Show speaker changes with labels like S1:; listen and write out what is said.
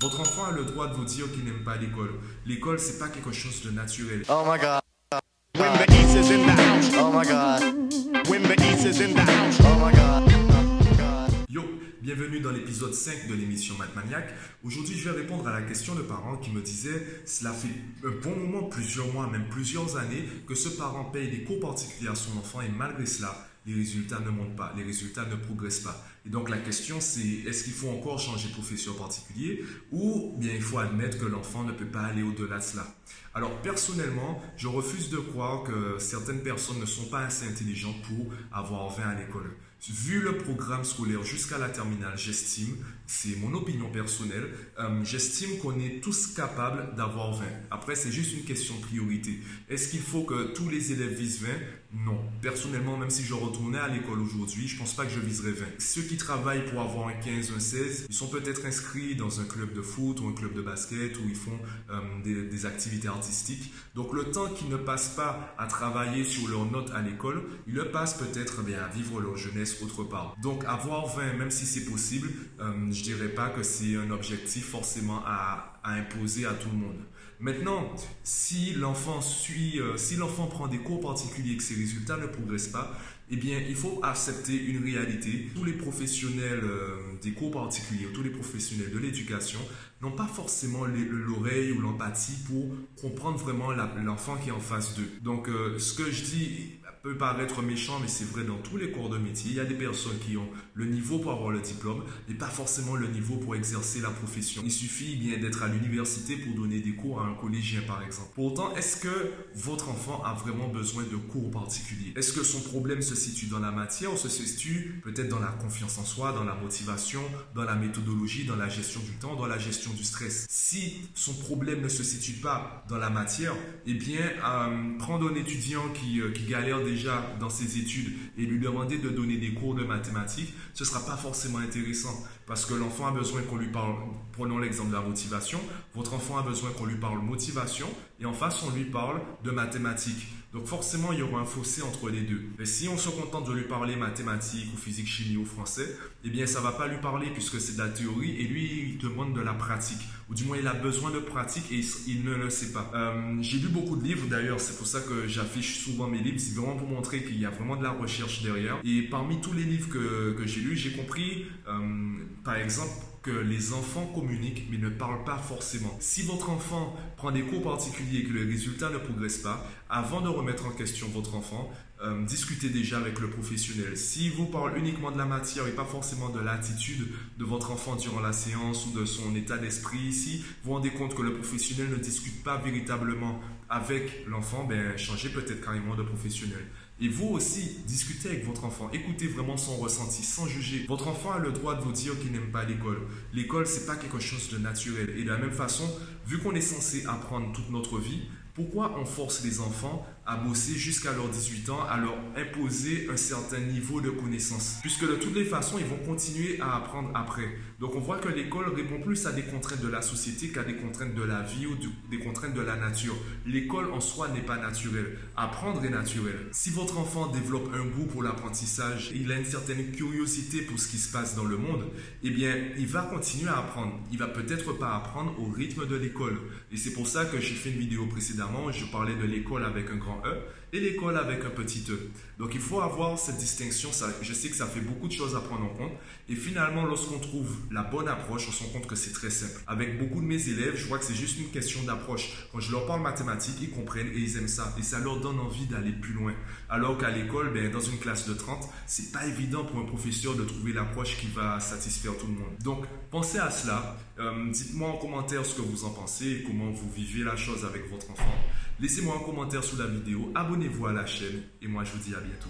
S1: Votre enfant a le droit de vous dire qu'il n'aime pas l'école. L'école, c'est pas quelque chose de naturel.
S2: Oh my god.
S3: When the East is in the house.
S2: Oh my god.
S3: When the East is in the house.
S2: Oh my god.
S1: Yo, bienvenue dans l'épisode 5 de l'émission Mathmaniac. Aujourd'hui, je vais répondre à la question de parents qui me disaient cela fait un bon moment, plusieurs mois, même plusieurs années, que ce parent paye des cours particuliers à son enfant et malgré cela, les résultats ne montent pas, les résultats ne progressent pas. Et donc la question c'est est-ce qu'il faut encore changer de professeur particulier ou bien il faut admettre que l'enfant ne peut pas aller au-delà de cela? Alors personnellement, je refuse de croire que certaines personnes ne sont pas assez intelligentes pour avoir 20 à l'école. Vu le programme scolaire jusqu'à la terminale, j'estime, c'est mon opinion personnelle, euh, j'estime qu'on est tous capables d'avoir 20. Après, c'est juste une question de priorité. Est-ce qu'il faut que tous les élèves visent 20 Non. Personnellement, même si je retournais à l'école aujourd'hui, je pense pas que je viserais 20. Ceux qui travaillent pour avoir un 15, un 16, ils sont peut-être inscrits dans un club de foot ou un club de basket où ils font euh, des, activités artistiques. Donc le temps qu'ils ne passent pas à travailler sur leurs notes à l'école, ils le passent peut-être bien à vivre leur jeunesse autre part. Donc avoir 20, même si c'est possible, euh, je dirais pas que c'est un objectif forcément à, imposer à tout le monde. Maintenant, si l'enfant suit, euh, si l'enfant prend des cours particuliers et que ses résultats ne progressent pas, eh bien, il faut accepter une réalité. Tous les professionnels euh, des cours particuliers, tous les professionnels de l'éducation n'ont pas forcément l'oreille ou l'empathie pour comprendre vraiment l'enfant qui est en face d'eux. Donc, euh, ce que je dis peut paraître méchant, mais c'est vrai dans tous les corps de métier. Il y a des personnes qui ont le niveau pour avoir le diplôme, mais pas forcément le niveau pour exercer la profession. Il suffit bien d'être à l'université pour donner des cours à un collégien, par exemple. Pourtant, est-ce que votre enfant a vraiment besoin de cours particuliers? Est-ce que son problème se situe dans la matière ou se situe peut-être dans la confiance en soi, dans la motivation, dans la méthodologie, dans la gestion du temps, dans la gestion du stress? Si son problème ne se situe pas dans la matière, eh bien, euh, prendre un étudiant qui, euh, qui galère déjà dans ses études et lui demander de donner des cours de mathématiques, ce ne sera pas forcément intéressant parce que l'enfant a besoin qu'on lui parle, prenons l'exemple de la motivation, votre enfant a besoin qu'on lui parle motivation et en face on lui parle de mathématiques. Donc forcément, il y aura un fossé entre les deux. Mais si on se contente de lui parler mathématiques ou physique, chimie ou français, eh bien ça va pas lui parler puisque c'est de la théorie et lui, il demande de la pratique. Ou du moins, il a besoin de pratique et il, ne le sait pas. Euh, j'ai lu beaucoup de livres d'ailleurs, c'est pour ça que j'affiche souvent mes livres. C'est vraiment pour montrer qu'il y a vraiment de la recherche derrière. Et parmi tous les livres que, que j'ai lus, j'ai compris, euh, par exemple, que les enfants communiquent mais ne parlent pas forcément. Si votre enfant prend des cours particuliers et que les résultats ne progressent pas, avant de remettre en question votre enfant, euh, discutez déjà avec le professionnel. Si vous parle uniquement de la matière et pas forcément de l'attitude de votre enfant durant la séance ou de son état d'esprit, si vous vous rendez compte que le professionnel ne discute pas véritablement avec l'enfant, ben changez peut-être carrément de professionnel. Et vous aussi, discutez avec votre enfant, écoutez vraiment son ressenti sans juger. Votre enfant a le droit de vous dire qu'il n'aime pas l'école. L'école, c'est pas quelque chose de naturel. Et de la même façon, vu qu'on est censé apprendre toute notre vie, pourquoi on force les enfants à bosser jusqu'à leurs 18 ans, à leur imposer un certain niveau de connaissance Puisque de toutes les façons, ils vont continuer à apprendre après. Donc on voit que l'école répond plus à des contraintes de la société qu'à des contraintes de la vie ou des contraintes de la nature. L'école en soi n'est pas naturelle. Apprendre est naturel. Si votre enfant développe un goût pour l'apprentissage, il a une certaine curiosité pour ce qui se passe dans le monde, eh bien, il va continuer à apprendre. Il va peut-être pas apprendre au rythme de l'école. Et c'est pour ça que j'ai fait une vidéo précédemment où je parlais de l'école avec un E et l'école avec un petit e. Donc il faut avoir cette distinction. Je sais que ça fait beaucoup de choses à prendre en compte. Et finalement, lorsqu'on trouve la bonne approche, on se rend compte que c'est très simple. Avec beaucoup de mes élèves, je vois que c'est juste une question d'approche. Quand je leur parle mathématiques, ils comprennent et ils aiment ça. Et ça leur donne envie d'aller plus loin. Alors qu'à l'école, ben, dans une classe de 30, c'est pas évident pour un professeur de trouver l'approche qui va satisfaire tout le monde. Donc pensez à cela. Euh, dites-moi en commentaire ce que vous en pensez et comment vous vivez la chose avec votre enfant. Laissez-moi un commentaire sous la vidéo, abonnez-vous à la chaîne et moi je vous dis à bientôt.